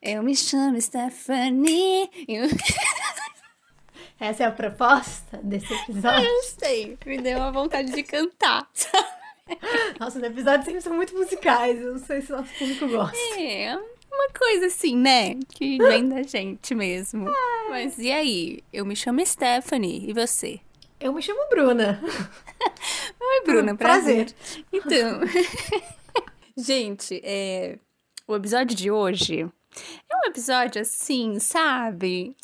Eu me chamo Stephanie. Essa é a proposta desse episódio? Eu sei, me deu uma vontade de cantar. Nossa, os episódios sempre são muito musicais. Eu não sei se o nosso público gosta. É, uma coisa assim, né? Que vem da gente mesmo. Ai. Mas e aí? Eu me chamo Stephanie, e você? Eu me chamo Bruna. Bruna, prazer. prazer. Então, gente, é, o episódio de hoje é um episódio assim, sabe?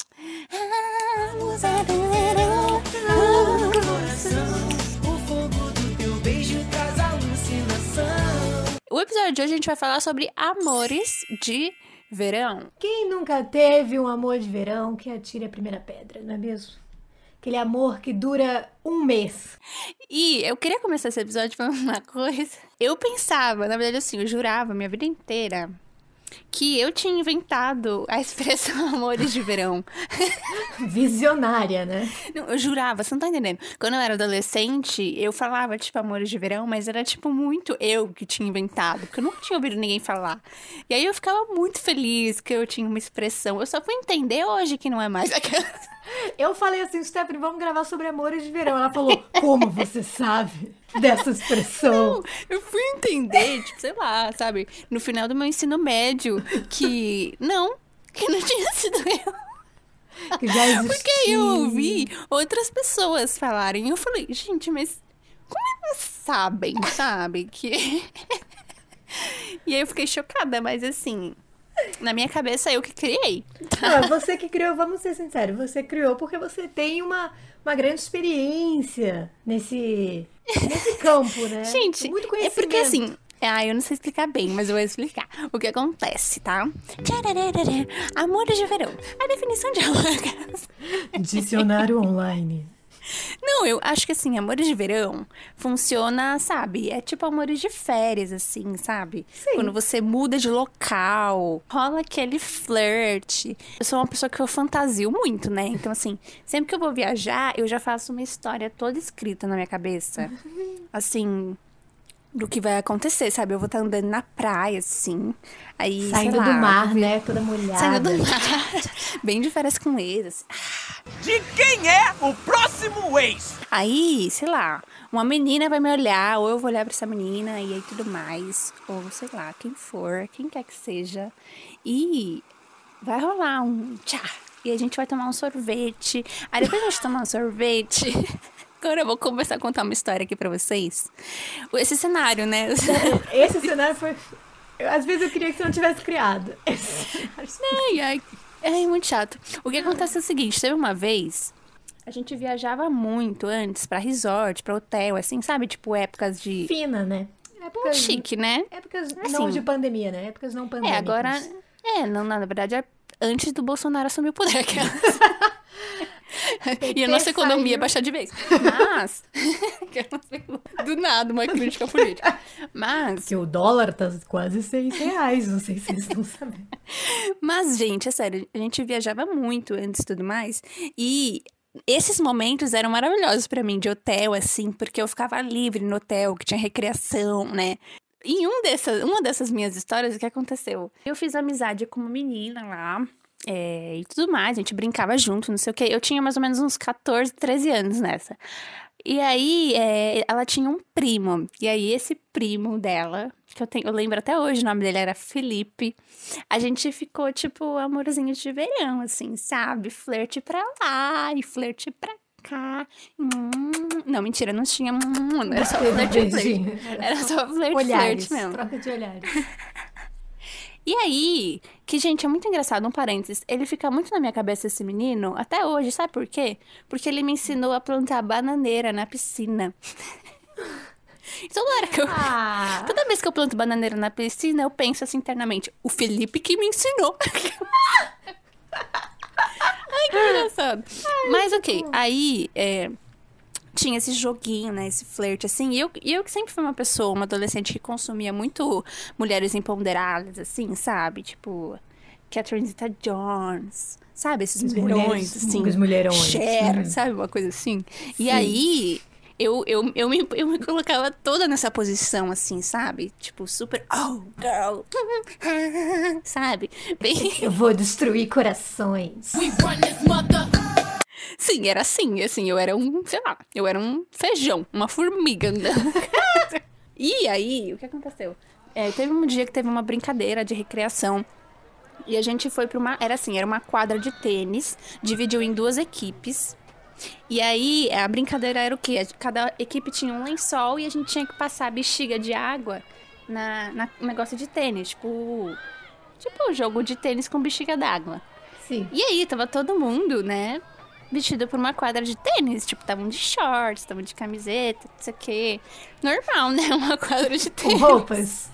Vamos O episódio de hoje a gente vai falar sobre amores de verão. Quem nunca teve um amor de verão que atire a primeira pedra, não é mesmo? Aquele amor que dura um mês. E eu queria começar esse episódio falando uma coisa. Eu pensava, na verdade, assim, eu jurava minha vida inteira que eu tinha inventado a expressão amores de verão. Visionária, né? Não, eu jurava, você não tá entendendo. Quando eu era adolescente, eu falava, tipo, amores de verão, mas era, tipo, muito eu que tinha inventado, porque eu nunca tinha ouvido ninguém falar. E aí eu ficava muito feliz que eu tinha uma expressão. Eu só fui entender hoje que não é mais aquela. Eu falei assim, Stephanie, vamos gravar sobre amores de verão. Ela falou, como você sabe dessa expressão? Não, eu fui entender, tipo, sei lá, sabe? No final do meu ensino médio, que não, que não tinha sido eu. Que já existia. Porque eu ouvi outras pessoas falarem. E eu falei, gente, mas como elas sabem, sabe? Que. e aí eu fiquei chocada, mas assim, na minha cabeça, eu que criei. Não, você que criou, vamos ser sinceros, você criou porque você tem uma, uma grande experiência nesse, nesse campo, né? Gente, muito é porque assim, ah, eu não sei explicar bem, mas eu vou explicar o que acontece, tá? Amores de verão. A definição de amor. Dicionário online. Não, eu acho que assim, amores de verão funciona, sabe? É tipo amores de férias, assim, sabe? Sim. Quando você muda de local, rola aquele flerte. Eu sou uma pessoa que eu fantasio muito, né? Então, assim, sempre que eu vou viajar, eu já faço uma história toda escrita na minha cabeça. Assim, do que vai acontecer, sabe? Eu vou estar andando na praia, assim. Aí, Saindo lá, do mar, né? Toda molhada. Saindo do mar. Bem de férias com eles. De quem é o próximo ex? Aí, sei lá, uma menina vai me olhar, ou eu vou olhar pra essa menina, e aí tudo mais. Ou sei lá, quem for, quem quer que seja. E vai rolar um tchá. E a gente vai tomar um sorvete. Aí depois a gente tomar um sorvete. Agora eu vou começar a contar uma história aqui pra vocês. Esse cenário, né? Esse cenário foi. Às vezes eu queria que você não tivesse criado. Ai, ai. É muito chato. O que acontece é o seguinte: teve uma vez. A gente viajava muito antes pra resort, pra hotel, assim, sabe? Tipo, épocas de. Fina, né? Épocas, chique, né? Épocas assim, não de pandemia, né? Épocas não pandêmicas. É, agora. É, não, na verdade, é antes do Bolsonaro assumir o poder. e a nossa economia saiu... baixar de vez. Mas. do nada, uma crítica política. Mas. Que o dólar tá quase seis reais, não sei se vocês estão sabendo. Mas, gente, é sério, a gente viajava muito antes e tudo mais. E esses momentos eram maravilhosos para mim, de hotel, assim, porque eu ficava livre no hotel, que tinha recreação, né? Em um dessas, uma dessas minhas histórias, o que aconteceu? Eu fiz amizade com uma menina lá, é, e tudo mais, a gente brincava junto, não sei o que. Eu tinha mais ou menos uns 14, 13 anos nessa. E aí, é, ela tinha um primo. E aí, esse primo dela, que eu, tenho, eu lembro até hoje, o nome dele era Felipe. A gente ficou, tipo, amorzinho de verão, assim, sabe? Flerte pra lá e flerte pra cá. Hum, não, mentira, não tinha. Hum, era só flerte, flerte. Era só flerte, olhares, flerte mesmo. Troca de olhares. E aí, que, gente, é muito engraçado, um parênteses, ele fica muito na minha cabeça, esse menino, até hoje, sabe por quê? Porque ele me ensinou a plantar bananeira na piscina. E toda hora que eu. Ah, Toda vez que eu planto bananeira na piscina, eu penso assim internamente, o Felipe que me ensinou. Ai, que engraçado. Mas ok, aí é, tinha esse joguinho, né? Esse flerte, assim. E eu, e eu que sempre fui uma pessoa, uma adolescente que consumia muito mulheres empoderadas, assim, sabe? Tipo, Catherine Zeta Jones. Sabe? Esses As mulherões, mulheres- assim. os mulherões. Cher, sabe? Uma coisa assim. E Sim. aí, eu, eu, eu, me, eu me colocava toda nessa posição, assim, sabe? Tipo, super. Oh, girl. sabe? Bem. eu vou destruir corações. Sim, era assim, assim, eu era um, sei lá, eu era um feijão, uma formiga andando. e aí, o que aconteceu? É, teve um dia que teve uma brincadeira de recreação. E a gente foi pra uma. Era assim, era uma quadra de tênis, dividiu em duas equipes. E aí, a brincadeira era o quê? Cada equipe tinha um lençol e a gente tinha que passar a bexiga de água na, na no negócio de tênis. Tipo. Tipo, jogo de tênis com bexiga d'água. Sim. E aí, tava todo mundo, né? Vestido por uma quadra de tênis. Tipo, estavam de shorts, estavam de camiseta, não sei o quê. Normal, né? Uma quadra de Com tênis. roupas.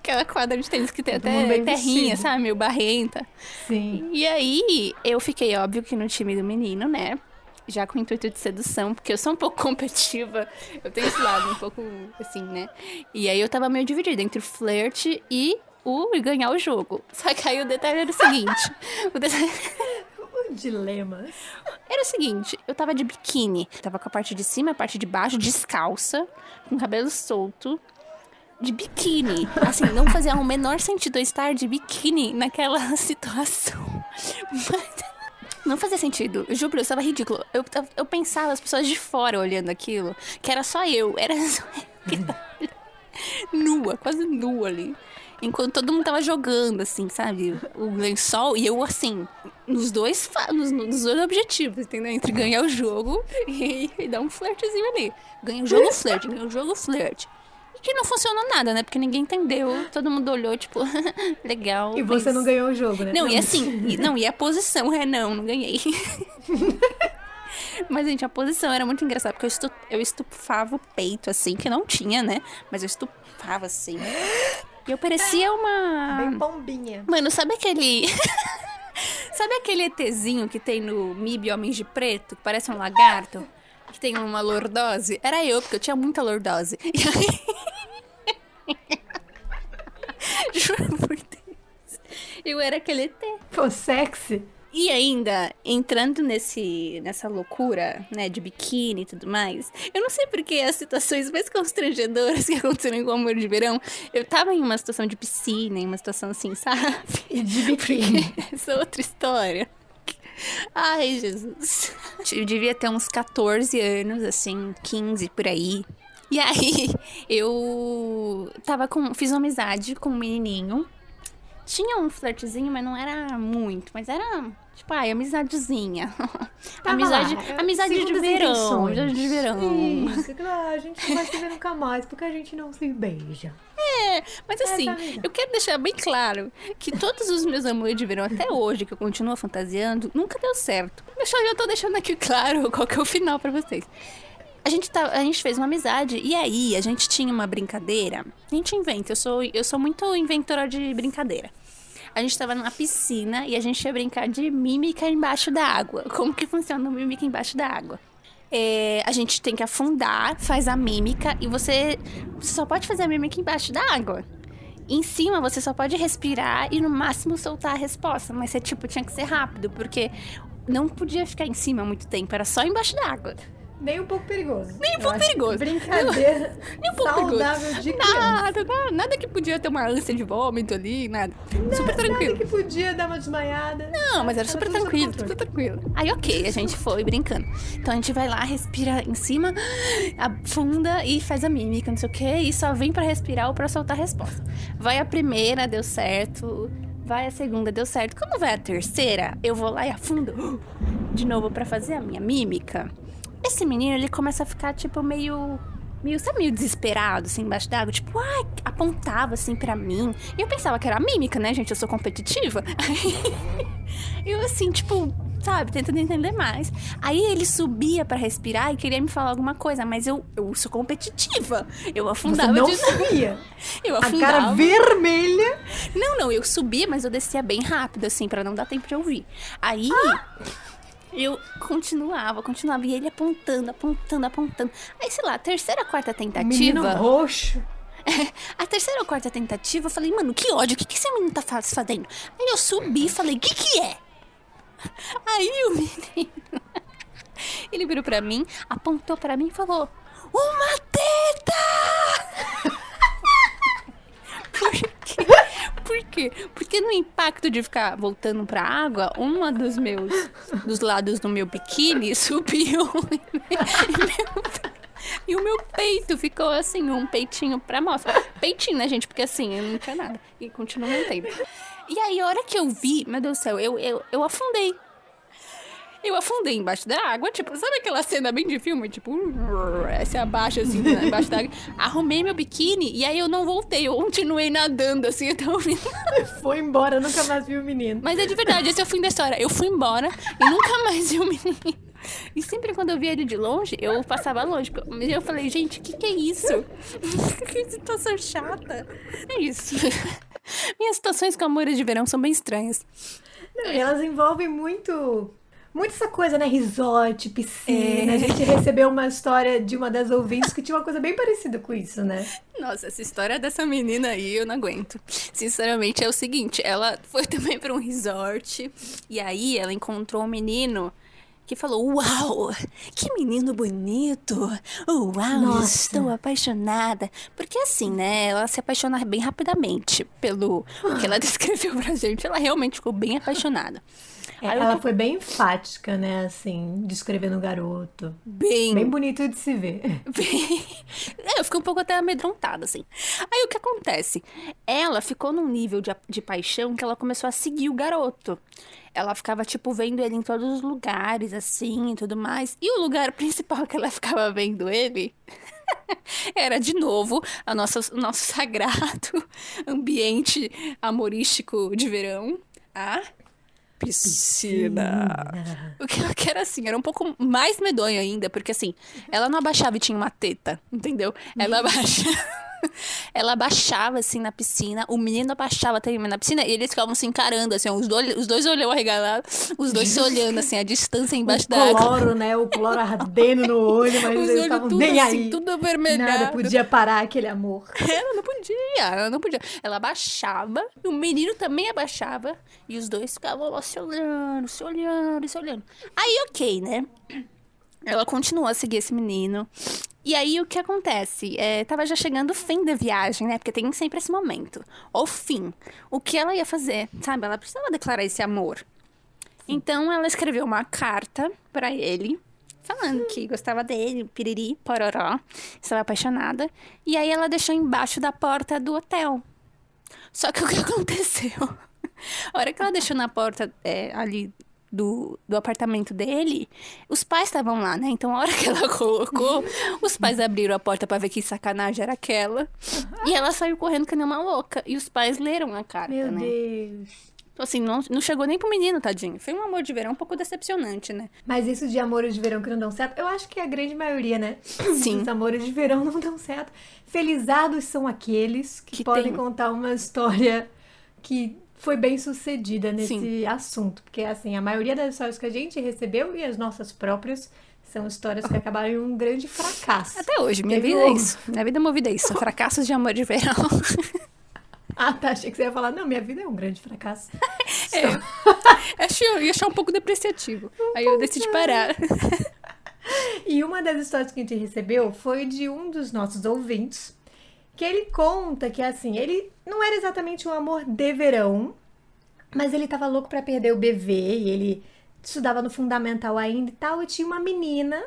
Aquela quadra de tênis que tem Todo até terrinha, vestido. sabe? Meio barrenta. Sim. E aí, eu fiquei, óbvio, que no time do menino, né? Já com o intuito de sedução, porque eu sou um pouco competitiva. Eu tenho esse lado um pouco assim, né? E aí eu tava meio dividida entre o flerte e o ganhar o jogo. Só que aí o detalhe era o seguinte. o detalhe... Dilemas. Era o seguinte, eu tava de biquíni. Tava com a parte de cima, a parte de baixo, descalça, com cabelo solto. De biquíni. Assim, não fazia o menor sentido eu estar de biquíni naquela situação. Mas não fazia sentido. Eu juro, eu estava ridículo. Eu, eu pensava as pessoas de fora olhando aquilo, que era só eu. Era só eu. que tava nua, quase nua ali. Enquanto todo mundo tava jogando, assim, sabe? O lençol e eu, assim, nos dois, nos, nos dois objetivos, entendeu? Entre ganhar o jogo e, e dar um flertezinho ali. Ganha o jogo, flerte, ganha o jogo, flerte. E que não funcionou nada, né? Porque ninguém entendeu. Todo mundo olhou, tipo, legal. E você mas- não ganhou o jogo, né? não, e assim, e- não, e a posição, é não, não ganhei. Mas, gente, a posição era muito engraçada, porque eu, estu, eu estufava o peito, assim, que não tinha, né? Mas eu estufava, assim. E eu parecia uma... Bem pombinha. Mano, sabe aquele... sabe aquele ETzinho que tem no MIB Homens de Preto, que parece um lagarto? Que tem uma lordose? Era eu, porque eu tinha muita lordose. E aí... Juro por Deus. Eu era aquele ET. Pô, sexy. E ainda, entrando nesse, nessa loucura, né, de biquíni e tudo mais, eu não sei porque as situações mais constrangedoras que aconteceram com o amor de verão, eu tava em uma situação de piscina, em uma situação assim, sabe? E de biquíni. Essa é outra história. Ai, Jesus. Eu devia ter uns 14 anos, assim, 15 por aí. E aí, eu tava com. Fiz uma amizade com um menininho. Tinha um flertezinho, mas não era muito. Mas era, tipo, ai, amizadezinha. amizade, lá, é, amizade de verão. intenções. Amizade de verão. Isso, claro, a gente não vai se ver nunca mais porque a gente não se beija. É, mas assim, Essa amiga. eu quero deixar bem claro que todos os meus amores de verão até hoje, que eu continuo fantasiando, nunca deu certo. Eu só já tô deixando aqui claro qual que é o final pra vocês. A gente, tá, a gente fez uma amizade e aí a gente tinha uma brincadeira. A gente inventa, eu sou, eu sou muito inventora de brincadeira. A gente tava numa piscina e a gente ia brincar de mímica embaixo da água. Como que funciona o mímica embaixo da água? É, a gente tem que afundar, faz a mímica e você, você só pode fazer a mímica embaixo da água. Em cima você só pode respirar e no máximo soltar a resposta, mas você tipo tinha que ser rápido, porque não podia ficar em cima muito tempo, era só embaixo da água. Nem um pouco perigoso. Nem um pouco perigoso. Brincadeira Nem um pouco saudável de criança. Nada, nada, nada que podia ter uma ânsia de vômito ali, nada. super tranquilo. Nada que podia dar uma desmaiada. Não, mas era Tava super tranquilo, super tranquilo. Aí, ok, a gente foi brincando. Então a gente vai lá, respira em cima, afunda e faz a mímica, não sei o quê, e só vem pra respirar ou pra soltar a resposta. Vai a primeira, deu certo. Vai a segunda, deu certo. Quando vai a terceira, eu vou lá e afundo de novo pra fazer a minha mímica. Esse menino, ele começa a ficar, tipo, meio. Meio, sabe, meio desesperado, assim, embaixo d'água. Tipo, ai, apontava, assim, pra mim. E eu pensava que era mímica, né, gente? Eu sou competitiva. Aí, eu, assim, tipo, sabe, tentando entender mais. Aí ele subia pra respirar e queria me falar alguma coisa, mas eu, eu sou competitiva. Eu Você afundava não de sabia. Eu A afundava. cara vermelha. Não, não, eu subia, mas eu descia bem rápido, assim, pra não dar tempo de ouvir. Aí. Eu continuava, continuava, e ele apontando, apontando, apontando. Aí, sei lá, a terceira, quarta tentativa. Menino roxo. A terceira ou quarta tentativa, eu falei, mano, que ódio, o que, que esse menino tá faz- fazendo? Aí eu subi e falei, o que que é? Aí o menino, ele virou pra mim, apontou pra mim e falou, uma teta! Por quê? Por quê? Porque no impacto de ficar voltando pra água, uma dos meus, dos lados do meu biquíni subiu e o meu peito ficou assim, um peitinho pra mostra. Peitinho, né, gente? Porque assim, eu não tinha nada. E continuo mantendo. E aí, a hora que eu vi, meu Deus do céu, eu, eu, eu afundei. Eu afundei embaixo da água, tipo, sabe aquela cena bem de filme? Tipo, se abaixa assim, né, embaixo da água. Arrumei meu biquíni e aí eu não voltei, eu continuei nadando assim até o final. Foi embora, nunca mais vi o menino. Mas é de verdade, esse é o fim da história. Eu fui embora e nunca mais vi o menino. E sempre quando eu via ele de longe, eu passava longe. Mas eu falei, gente, o que, que é isso? que situação chata. É isso. Minhas situações com amores de verão são bem estranhas. Não, elas envolvem muito. Muito essa coisa, né? Resort, piscina. A gente recebeu uma história de uma das ouvintes que tinha uma coisa bem parecida com isso, né? Nossa, essa história dessa menina aí eu não aguento. Sinceramente, é o seguinte: ela foi também pra um resort e aí ela encontrou um menino que falou: Uau, que menino bonito! Uau, Nossa. estou apaixonada. Porque assim, né? Ela se apaixona bem rapidamente pelo o que ela descreveu pra gente. Ela realmente ficou bem apaixonada. É, Aí ela foi bem enfática, né? Assim, descrevendo o garoto. bem Bem bonito de se ver. Bem- É, eu fiquei um pouco até amedrontada, assim. Aí o que acontece? Ela ficou num nível de, de paixão que ela começou a seguir o garoto. Ela ficava, tipo, vendo ele em todos os lugares, assim, e tudo mais. E o lugar principal que ela ficava vendo ele era, de novo, a nossa, o nosso sagrado ambiente amorístico de verão. A piscina. O que ela quer assim, era um pouco mais medonho ainda, porque assim, ela não abaixava e tinha uma teta, entendeu? Ela abaixava. Ela abaixava assim na piscina, o menino abaixava também na piscina e eles ficavam se encarando, assim, os dois, os dois olhão arregalado, os dois se olhando, assim, a distância embaixo o da água. cloro, né? O cloro ardendo no olho, mas Os eles estavam nem assim, aí. tudo avermelhado. Nada podia parar aquele amor. Ela não podia, ela não podia. Ela abaixava, e o menino também abaixava, e os dois ficavam lá se olhando, se olhando, se olhando. Aí, ok, né? Ela continuou a seguir esse menino. E aí, o que acontece? É, tava já chegando o fim da viagem, né? Porque tem sempre esse momento. O fim. O que ela ia fazer, sabe? Ela precisava declarar esse amor. Então, ela escreveu uma carta pra ele, falando que gostava dele, piriri, pororó, estava apaixonada. E aí, ela deixou embaixo da porta do hotel. Só que o que aconteceu? A hora que ela deixou na porta é, ali do, do apartamento dele, os pais estavam lá, né? Então, a hora que ela colocou, os pais abriram a porta pra ver que sacanagem era aquela. E ela saiu correndo que nem uma louca. E os pais leram a carta, Meu né? Deus. Então, assim, não, não chegou nem pro menino, tadinho. Foi um amor de verão um pouco decepcionante, né? Mas isso de amores de verão que não dão certo, eu acho que é a grande maioria, né? Sim. Os amores de verão não dão certo. Felizados são aqueles que, Que podem tem- contar uma história que foi bem sucedida nesse Sim. assunto. Porque, assim, a maioria das histórias que a gente recebeu e as nossas próprias são histórias que acabaram em um grande fracasso. Até hoje, minha Teve vida é um- isso. Minha vida é movida a isso. Fracassos de amor de verão. Ah, tá. Achei que você ia falar, não, minha vida é um grande fracasso. Achei, eu ia achar um pouco depreciativo. Aí eu decidi parar. E uma das histórias que a gente recebeu foi de um dos nossos ouvintes, que ele conta que assim, ele não era exatamente um amor de verão, mas ele tava louco pra perder o BV e ele estudava no fundamental ainda e tal, e tinha uma menina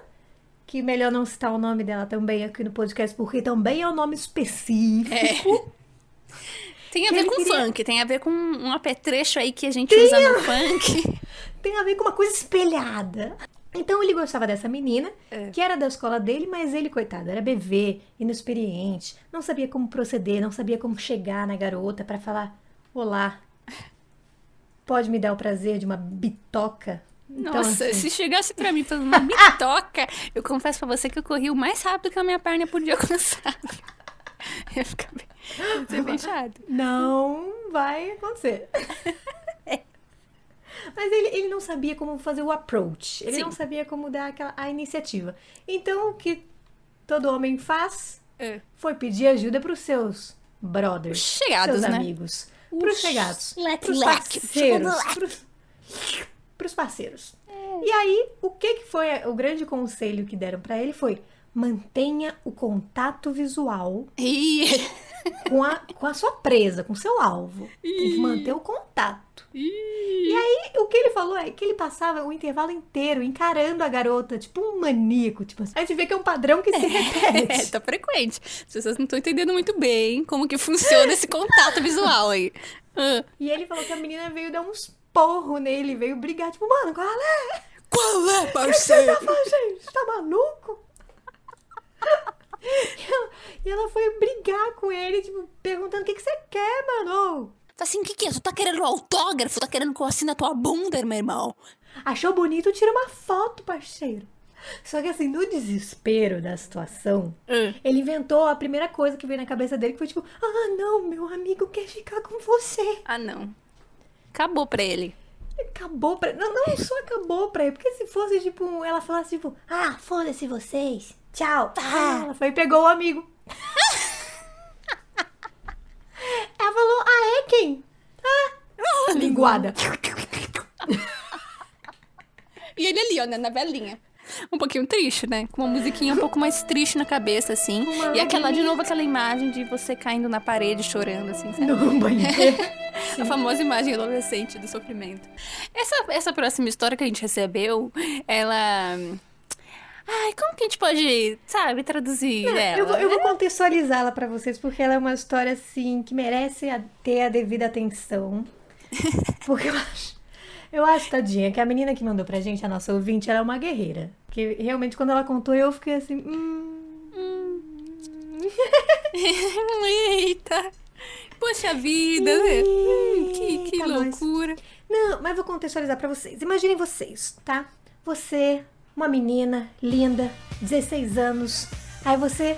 que melhor não citar o nome dela também aqui no podcast, porque também é um nome específico. Tem a ver com queria- funk, tem a ver com um apetrecho aí que a gente usa no funk. Tem a ver com uma coisa espelhada. Então ele gostava dessa menina, É. que era da escola dele, mas ele, coitado, era bebê, inexperiente, não sabia como proceder, não sabia como chegar na garota pra falar: Olá, pode me dar o prazer de uma bitoca? Então, Nossa, assim, se chegasse pra mim falando uma bitoca, eu confesso pra você que eu corri o mais rápido que a minha perna podia alcançar. Ia ficar bem, ia bem chato. Não vai acontecer. Mas ele, ele não sabia como fazer o approach. Ele Sim. não sabia como dar aquela, a iniciativa. Então, o que todo homem faz É. foi pedir ajuda pros seus brothers. Chegados, seus né? amigos. Pros chegados. leque, pros leque, parceiros. Pros, pros parceiros. E aí, o que, que foi o grande conselho que deram pra ele foi mantenha o contato visual Ih, com a, com a sua presa, com o seu alvo. Tem que manter o contato. E aí, o que ele falou é que ele passava o intervalo inteiro encarando a garota, tipo um maníaco. Tipo assim. A gente vê que é um padrão que se É, repete. tá frequente. As pessoas não estão entendendo muito bem como que funciona esse contato visual aí. Ah, E ele falou que a menina veio dar uns porro nele, veio brigar, tipo, mano, qual é? Qual é, O que você tá fazendo? Você tá maluco? E ela, e ela foi brigar com ele, tipo, perguntando o que, que você quer, mano. Tá assim, o que que é? Tu tá querendo autógrafo? Tá querendo que eu assine a tua bunda, meu irmão? Achou bonito? Tira uma foto, parceiro. Só que assim, no desespero da situação, ele inventou a primeira coisa que veio na cabeça dele, que foi tipo, ah, não, meu amigo quer ficar com você. Ah, não. Acabou pra ele. Acabou pra. Não, não só acabou pra ele, porque se fosse tipo, ela falasse tipo, ah, foda-se vocês, tchau. Ah, ela foi e pegou o amigo. ela falou, ah, é quem? Ah, linguada. E ele ali, ó, né, na velinha. Um pouquinho triste, né? Com uma musiquinha um pouco mais triste na cabeça, assim. Uma E aquela, de novo, aquela imagem de você caindo na parede, chorando, assim, sabe? No banheiro. A famosa imagem adolescente do sofrimento. Essa, essa próxima história que a gente recebeu, ela. Ai, como que a gente pode, sabe, traduzir ela? Eu vou, eu vou contextualizá-la pra vocês, porque ela é uma história, assim, que merece a- ter a devida atenção. Porque eu acho, eu acho, tadinha, que a menina que mandou pra gente, a nossa ouvinte, ela é uma guerreira. Que realmente, quando ela contou, eu fiquei assim, hum... Eita! Poxa vida, né? Hum, que que nós. loucura. Não, mas vou contextualizar pra vocês. Imaginem vocês, tá? Você, uma menina linda, 16 anos, aí você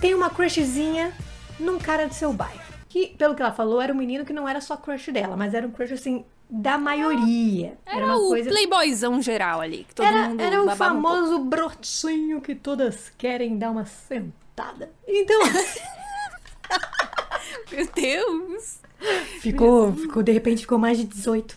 tem uma crushzinha num cara do seu bairro. Que, pelo que ela falou, era um menino que não era só crush dela, mas era um crush, assim, da maioria. Era, uma o coisa... playboyzão geral ali, que todo Era, mundo era o babava um famoso brotinho que todas querem dar uma sentada. Então, Meu Deus! ficou, ficou, de repente, ficou mais de 18.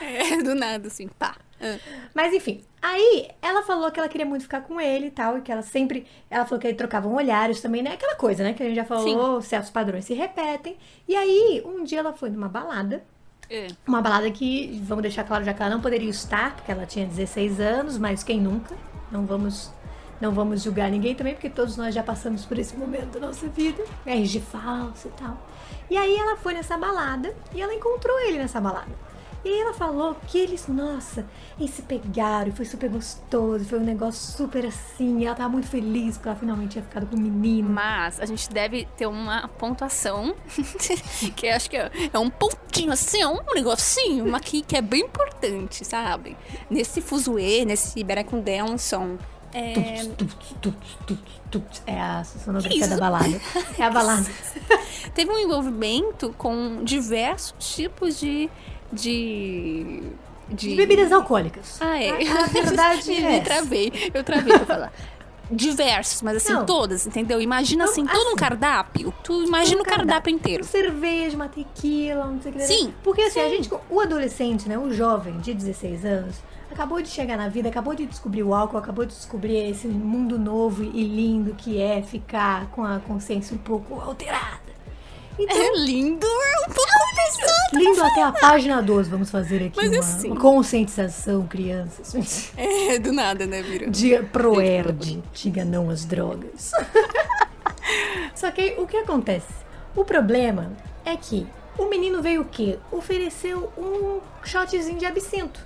É, do nada, assim, pá. Ah. Mas enfim, aí ela falou que ela queria muito ficar com ele e tal, e que ela sempre. Ela falou que eles trocavam olhares também, né? Aquela coisa, né? Que a gente já falou, certos padrões se repetem. E aí, um dia ela foi numa balada. É. Uma balada que, vamos deixar claro já que ela não poderia estar, porque ela tinha 16 anos, mas quem nunca? Não vamos. Não vamos julgar ninguém também, porque todos nós já passamos por esse momento da nossa vida. RG falso e tal. E aí ela foi nessa balada e ela encontrou ele nessa balada. E aí ela falou que eles, nossa, eles se pegaram e foi super gostoso, foi um negócio super assim. E ela tava muito feliz porque ela finalmente tinha ficado com o menino. Mas a gente deve ter uma pontuação, que eu acho que é é um pontinho assim, é um negocinho, uma que, que é bem importante, sabe? Nesse fuzuê, nesse Berecundelson. É, tuts. É a sonografia da balada. É a balada. teve um envolvimento com diversos tipos de. De. De bebidas alcoólicas. Ah, é. A, a verdade Me é. essa. travei, eu travei pra falar. Diversos, mas assim, Não. todas, entendeu? Imagina Não, assim, todo um assim, cardápio. Tu imagina Um o cardápio inteiro. Uma cerveja, uma tequila, não sei o que. Sim, Porque assim, a gente, o adolescente, né, o jovem de 16 anos, acabou de chegar na vida, acabou de descobrir o álcool, acabou de descobrir esse mundo novo e lindo que é ficar com a consciência um pouco alterada. Então, É lindo, é um pouco pesado. lindo até a página 12, vamos fazer aqui uma, assim- uma conscientização, crianças. É, do nada, né, Vira? Diga proerd, diga não às drogas. Só que o que acontece? O problema é que o menino veio o quê? Ofereceu um shotzinho de absinto.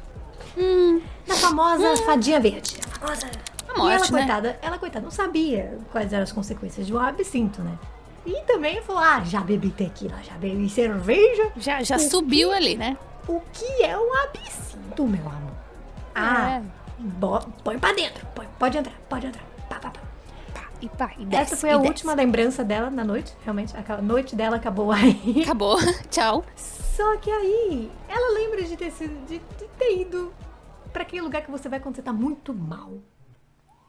Da famosa fadinha verde. A famosa. A morte, e ela, né? coitada, ela, coitada, não sabia quais eram as consequências de um absinto, né? E também falou: ah, já bebi tequila, já bebi cerveja. Já, já subiu ali, né? O que é um absinto, meu amor? Ah, É. bo- põe pra dentro. Põe, pode entrar, pode entrar. Pá, pá, pá. Pá, e pá, e desce, Essa foi a desce. última lembrança dela na noite, realmente. A noite dela acabou aí. Acabou. Tchau. Só que aí, ela lembra de ter sido, de, de ter ido pra aquele lugar que você vai quando você tá muito mal.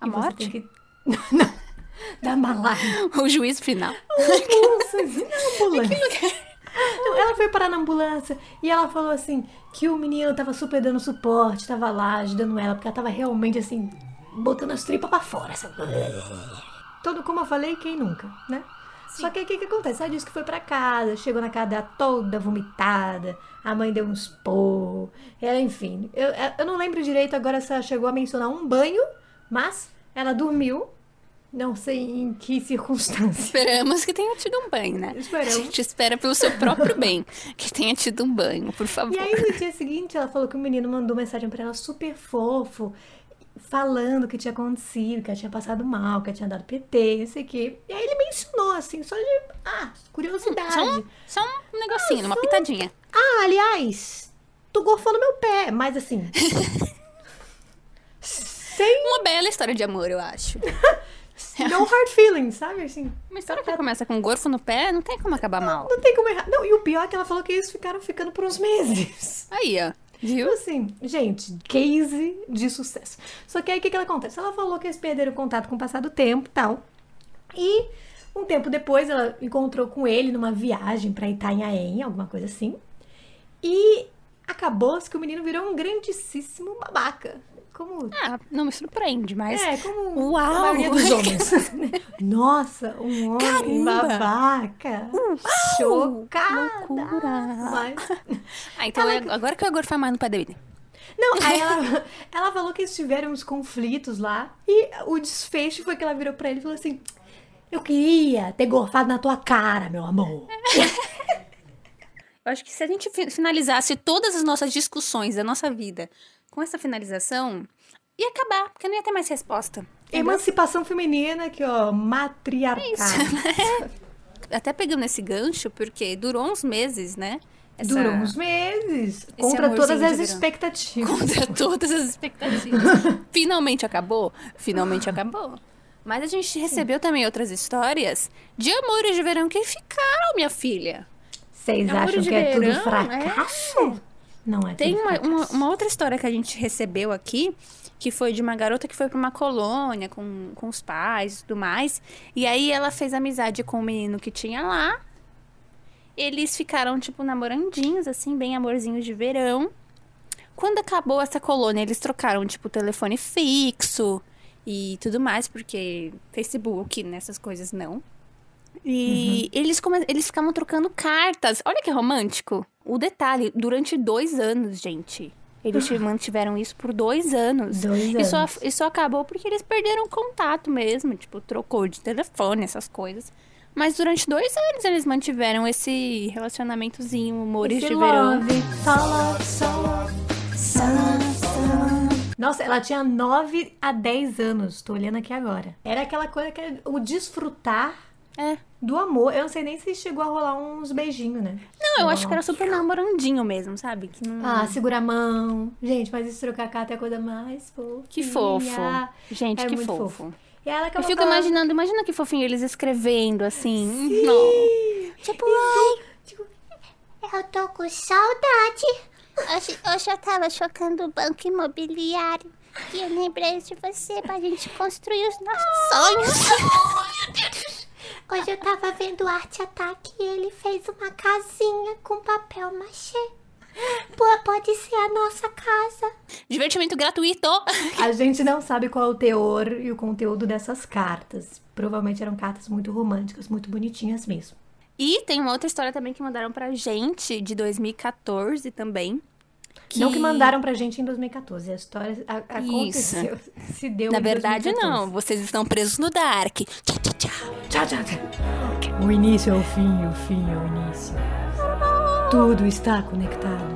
A E você morte? tem que... Não, da malária. O juízo final. Ambulância, na ambulância. Não, ela foi parar na ambulância e ela falou assim que o menino tava super dando suporte, tava lá ajudando ela, porque ela tava realmente assim, botando as tripas pra fora. Assim. Todo, como eu falei, quem nunca, né? Só que o que, que acontece? Ela disse que foi pra casa, chegou na casa dela toda vomitada, a mãe deu uns porros, ela, enfim. Eu, eu não lembro direito agora se ela chegou a mencionar um banho, mas ela dormiu, não sei em que circunstância. Esperamos que tenha tido um banho, né? Esperamos. A gente espera pelo seu próprio bem que tenha tido um banho, por favor. E aí, no dia seguinte, ela falou que o menino mandou mensagem pra ela super fofo, falando o que tinha acontecido, que ela tinha passado mal, que ela tinha dado PT, não sei o quê. E aí ele mencionou, assim, só de. Ah, curiosidade. Só um, só um negocinho, uma pitadinha. Ah, aliás, tu gorfou no meu pé, mas assim. sem Uma bela história de amor, eu acho. no hard feelings, sabe? Assim, Uma história que começa com um gorfo no pé, não tem como acabar mal. não tem como errar. Não, e o pior é que ela falou que eles ficaram ficando por uns meses. Aí, ó. Viu? Então, assim, gente, case de sucesso. Só que aí o que, que ela acontece? Ela falou que eles perderam o contato com o passar do tempo e tal. E um tempo depois ela encontrou com ele numa viagem pra Itanhaém, alguma coisa assim. E acabou-se que o menino virou um grandíssimo babaca. Como. Ah, não me surpreende, mas. É, como Uau! a maioria dos homens. Nossa, um homem Caramba! babaca. Chocada. Loucura! Mas Ah, então é- agora que eu gorfar mais no pé dele. Não, aí ela, ela falou que eles tiveram uns conflitos lá. E o desfecho foi que ela virou pra ele e falou assim: Eu queria ter gorfado na tua cara, meu amor. Eu acho que se a gente fi- finalizasse todas as nossas discussões da nossa vida com essa finalização, ia acabar, porque não ia ter mais resposta. Emancipação feminina, aqui, ó, matriarcado. Até pegando esse gancho, porque durou uns meses, né? Essa- Durou uns meses. Contra todas as expectativas. contra todas as expectativas. Finalmente acabou? Finalmente acabou. Mas a gente recebeu também outras histórias de amores de verão que ficaram, minha filha. Vocês acham que é tudo verão, fracasso? Não é Tem uma, uma, uma outra história que a gente recebeu aqui, que foi de uma garota que foi pra uma colônia com, com os pais e tudo mais. E aí ela fez amizade com o menino que tinha lá. Eles ficaram, tipo, namorandinhos, assim, bem amorzinhos de verão. Quando acabou essa colônia, eles trocaram, tipo, telefone fixo e tudo mais, porque Facebook, nessas coisas não. E eles, come... eles ficavam trocando cartas. Olha que romântico. O detalhe, durante dois anos, gente. Eles te- mantiveram isso por dois anos. Dois E só, anos. e só acabou porque eles perderam contato mesmo. Tipo, trocou de telefone, essas coisas. Mas durante dois anos eles mantiveram esse relacionamentozinho, amores Esse de verão. love, só love, só love, só love, só love. Nossa, ela tinha 9 a 10 anos, tô olhando aqui agora. Era aquela coisa que é o desfrutar É. do amor. Eu não sei nem se chegou a rolar uns beijinhos, né? Não, eu acho que era super namorandinho mesmo, sabe? Que não... Ah, segura a mão. Gente, mas isso trocar carta é a coisa mais fofa. que fofo. Gente, É que muito fofo. fofo. E ela Eu acabou fico falando- imaginando, imagina que fofinho eles escrevendo assim. Não. Tipo, ai, eu tô com saudade. Hoje, hoje eu tava chocando o banco imobiliário e eu lembrei de você pra gente construir os nossos sonhos. Hoje eu tava vendo Arte Ataque e ele fez uma casinha com papel machê. Pô, pode ser a nossa casa. Divertimento gratuito. A gente não sabe qual é o teor e o conteúdo dessas cartas. Provavelmente eram cartas muito românticas, muito bonitinhas mesmo. E tem uma outra história também que mandaram pra gente, de 2014 também. Não que mandaram pra gente em 2014. A história a- Isso. aconteceu. Se deu Na em verdade, 2014. não. Vocês estão presos no Dark. Tchau, tchau, tchau. Tchau, tchau, tchau. O início é o fim, o fim é o início. Tudo está conectado.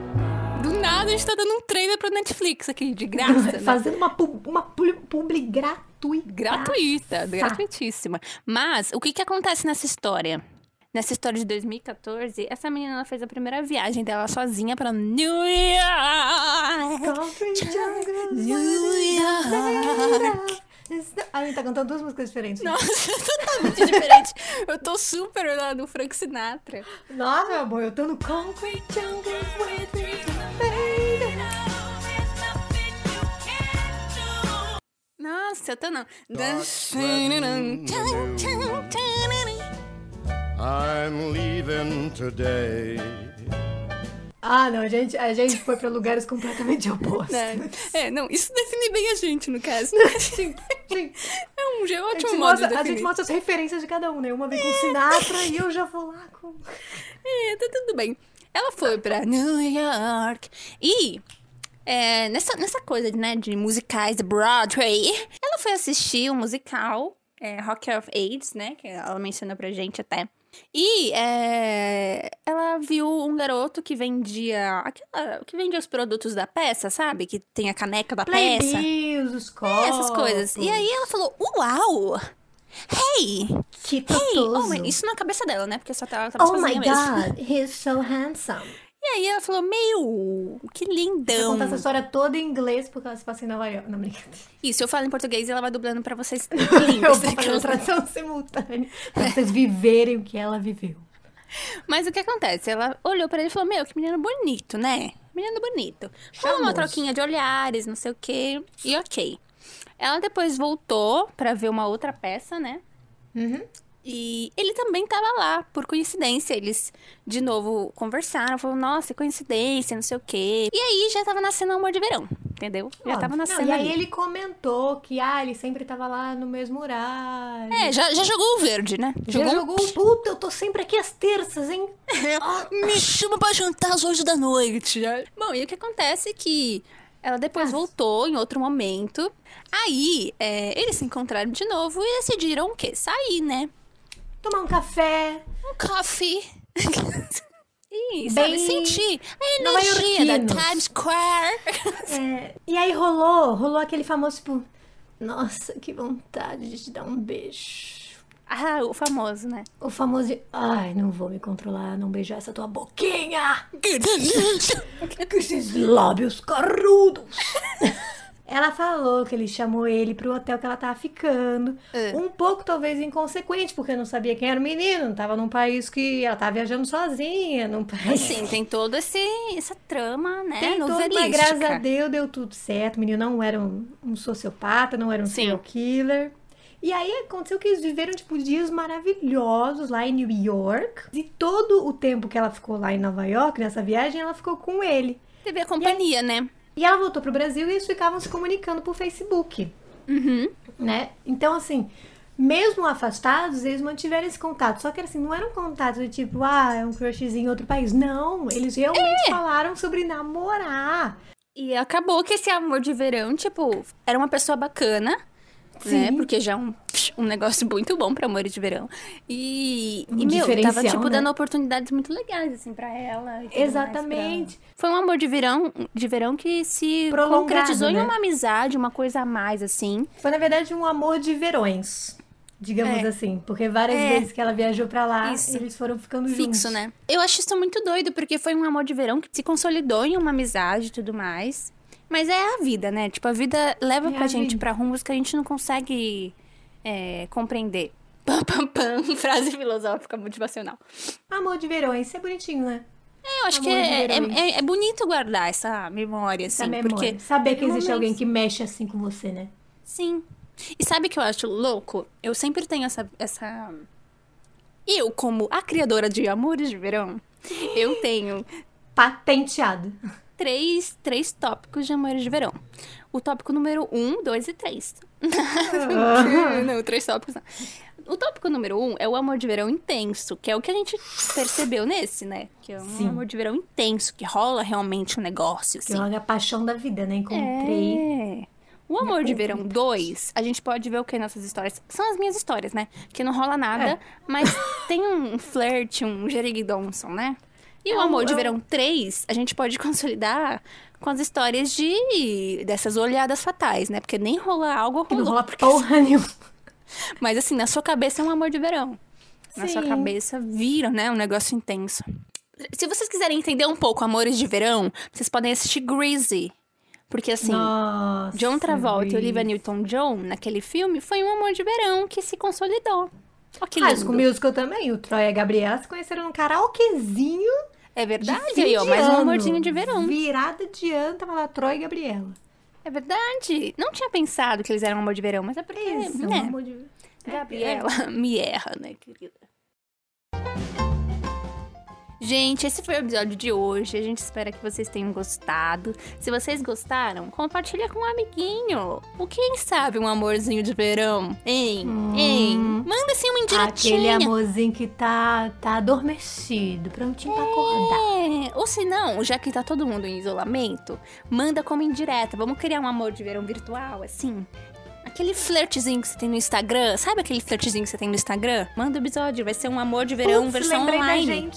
Do nada a gente tá dando um trailer pra Netflix aqui, de graça. né? Fazendo uma, pub, uma publi, publi gratuita. Gratuita, gratuitíssima. Mas o que que acontece nessa história? Nessa história de 2014, essa menina ela fez a primeira viagem dela sozinha pra New York. New York. A gente tá cantando duas músicas diferentes. Nossa, totalmente diferente. Eu tô super lá no Frank Sinatra. Nossa, meu amor, eu tô no Concrete Jungles with baby. Nossa, eu tô não. I'm leaving today. Ah, não, a gente, a gente foi pra lugares completamente opostos. É, não, isso define bem a gente, no caso. Sim, sim. É um A ótimo gente, modo de mostra, a definir. gente mostra as referências de cada um, né? Uma vem com Sinatra e eu já vou lá com. É, tá tudo bem. Ela foi pra New York e é, nessa, nessa coisa né, de musicais de Broadway, ela foi assistir um musical, é, Rock of Ages, né? Que ela mencionou pra gente até. E é, ela viu um garoto que vendia aquela, que vendia os produtos da peça, sabe? Que tem a caneca da peça. Playbills, os É, copos. essas coisas. E aí ela falou: Uau! Hey! Que Hey! Oh, my- isso na cabeça dela, né? Porque só tava, tava Oh my sozinha mesmo. god, he's so handsome. E aí ela falou, meu, que lindão. contar essa história toda em inglês porque ela se passa em Nova York. Não, brincadeira. Isso, eu falo em português e ela vai dublando pra vocês. Eu vou fazer tradução simultânea pra vocês viverem o que ela viveu. Mas o que acontece? Ela olhou pra ele e falou, meu, que menino bonito, né? Menino bonito. Falou uma troquinha de olhares, não sei o quê. E ok. Ela depois voltou pra ver uma outra peça, né? Uhum. E ele também tava lá, por coincidência. Eles, de novo, conversaram. Falaram, nossa, coincidência, não sei o quê. E aí, já tava nascendo o amor de verão, entendeu? Já tava Óbvio. nascendo Não, E aí ali. ele comentou que, ah, ele sempre tava lá no mesmo horário. É, já, já jogou o verde, né? Já um- jogou o puta, eu tô sempre aqui às terças, hein? Me chama pra jantar às hoje da noite. Bom, e o que acontece é que ela depois voltou em outro momento. Aí, é, eles se encontraram de novo e decidiram o quê? Sair, né? Tomar um café. Um coffee. e, sabe, Bem sentir a energia da. Times Square. É, e aí rolou, rolou aquele famoso, tipo, nossa, que vontade de te dar um beijo. ah, o famoso, né? O famoso, de, ai, não vou me controlar, não beijar essa tua boquinha. Que delícia! Com esses lábios carrudos. Ela falou que ele chamou ele pro hotel que ela tava ficando. É. Um pouco, talvez, inconsequente, porque não sabia quem era o menino. Tava num país que ela tava viajando sozinha, num país. Sim, tem todo esse essa trama, né? Tem tudo, novelística. mas graças a Deus deu tudo certo. O menino não era um, um sociopata, não era um Sim. serial killer. E aí aconteceu que eles viveram, tipo, dias maravilhosos lá em New York. E todo o tempo que ela ficou lá em Nova York, nessa viagem, ela ficou com ele. Teve a companhia, né? E ela voltou pro Brasil e eles ficavam se comunicando por Facebook, Uhum. né? Então, assim, mesmo afastados, eles mantiveram esse contato. Só que, assim, não era um contato de tipo, ah, é um crushzinho em outro país. Não, eles realmente É. falaram sobre namorar. E acabou que esse amor de verão, tipo, era uma pessoa bacana, né? Sim. Porque já é um, um negócio muito bom pra amor de verão. E, Um e meu, tava, tipo, né? dando oportunidades muito legais, assim, pra ela. Exatamente. pra- Foi um amor de verão, de verão que se Prolongado, concretizou em né? uma amizade, uma coisa a mais, assim. Foi, na verdade, um amor de verões. Digamos É. assim. Porque várias É. vezes que ela viajou pra lá, Isso. eles foram ficando juntos. Fixo, né? Eu acho isso muito doido, porque foi um amor de verão que se consolidou em uma amizade e tudo mais. Mas é a vida, né? Tipo, a vida leva É pra a gente vida. pra rumos que a gente não consegue é, compreender. Pam, pam, pam. Frase filosófica motivacional. Amor de verões, isso é bonitinho, né? É, eu acho que Amor de é, é, é bonito guardar essa memória, assim. Essa memória. Porque Saber que existe momentos- alguém que mexe assim com você, né? Sim. E sabe o que eu acho louco? Eu sempre tenho essa. essa... Eu, como a criadora de amores de verão, eu tenho Patenteado. Três, três tópicos de amores de verão. O tópico número um, dois e três. não, três tópicos não. O tópico número um é o amor de verão intenso, que é o que a gente percebeu nesse, né? Que é um Sim. amor de verão intenso, que rola realmente um negócio, Que assim. é a paixão da vida, né? Encontrei. É. O Amor de Verão 2, a gente pode ver o que nessas histórias? São as minhas histórias, né? Que não rola nada, É. mas tem um flerte, um Jerry Donson, né? E o Amor de Verão 3, a gente pode consolidar com as histórias de dessas olhadas fatais, né? Porque nem rola algo Que não rolou. rola porra nenhuma. Mas assim, na sua cabeça é um amor de verão. na sua Sim. cabeça vira, né, um negócio intenso. Se vocês quiserem entender um pouco Amores de Verão, vocês podem assistir Greasy. Porque assim, Nossa, John Travolta e Grease. Olivia Newton-John, naquele filme, foi um amor de verão que se consolidou. Ó que High lindo. School Musical também. O Troy e a Gabriela se conheceram num karaokezinho É de verdade, aí, ó, mais um amorzinho de verão. Virada de ano, tava lá Troy e Gabriela. É verdade. Não tinha pensado que eles eram um amor de verão, mas é porque, Isso, né, um amor de... Gabriela me erra, né, querida? Gente, esse foi o episódio de hoje. A gente espera que vocês tenham gostado. Se vocês gostaram, compartilha com um amiguinho. O quem sabe um amorzinho de verão? Hein? Hein? Manda assim uma Aquele indiretinha. amorzinho que tá, tá adormecido, prontinho pra acordar. É, ou se não, já que tá todo mundo em isolamento, manda como indireta. Vamos criar um amor de verão virtual, assim. Aquele flirtzinho que você tem no Instagram. Sabe aquele flirtzinho que você tem no Instagram? Manda o episódio, vai ser um amor de verão Putz, versão online.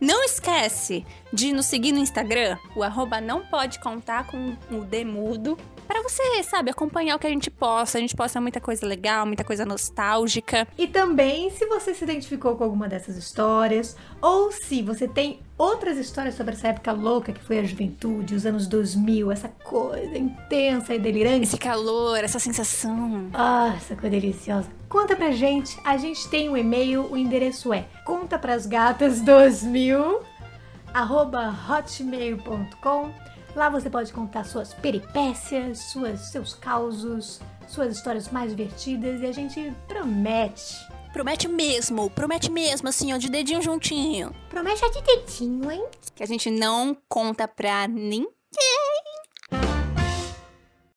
Não esquece de nos seguir no Instagram, o arroba não pode contar com o Demudo. Pra você, sabe, acompanhar o que a gente posta. A gente posta muita coisa legal, muita coisa nostálgica. E também, se você se identificou com alguma dessas histórias, ou se você tem outras histórias sobre essa época louca que foi a juventude, os anos 2000, essa coisa intensa e delirante. Esse calor, essa sensação. Ah, essa coisa deliciosa. Conta pra gente, a gente tem um e-mail, o endereço é contaprasgatas2000 arroba hotmail.com Lá você pode contar suas peripécias, suas, seus causos, suas histórias mais divertidas e a gente promete. Promete mesmo, promete mesmo, assim, ó, de dedinho juntinho. Promete de dedinho, hein? Que a gente não conta pra ninguém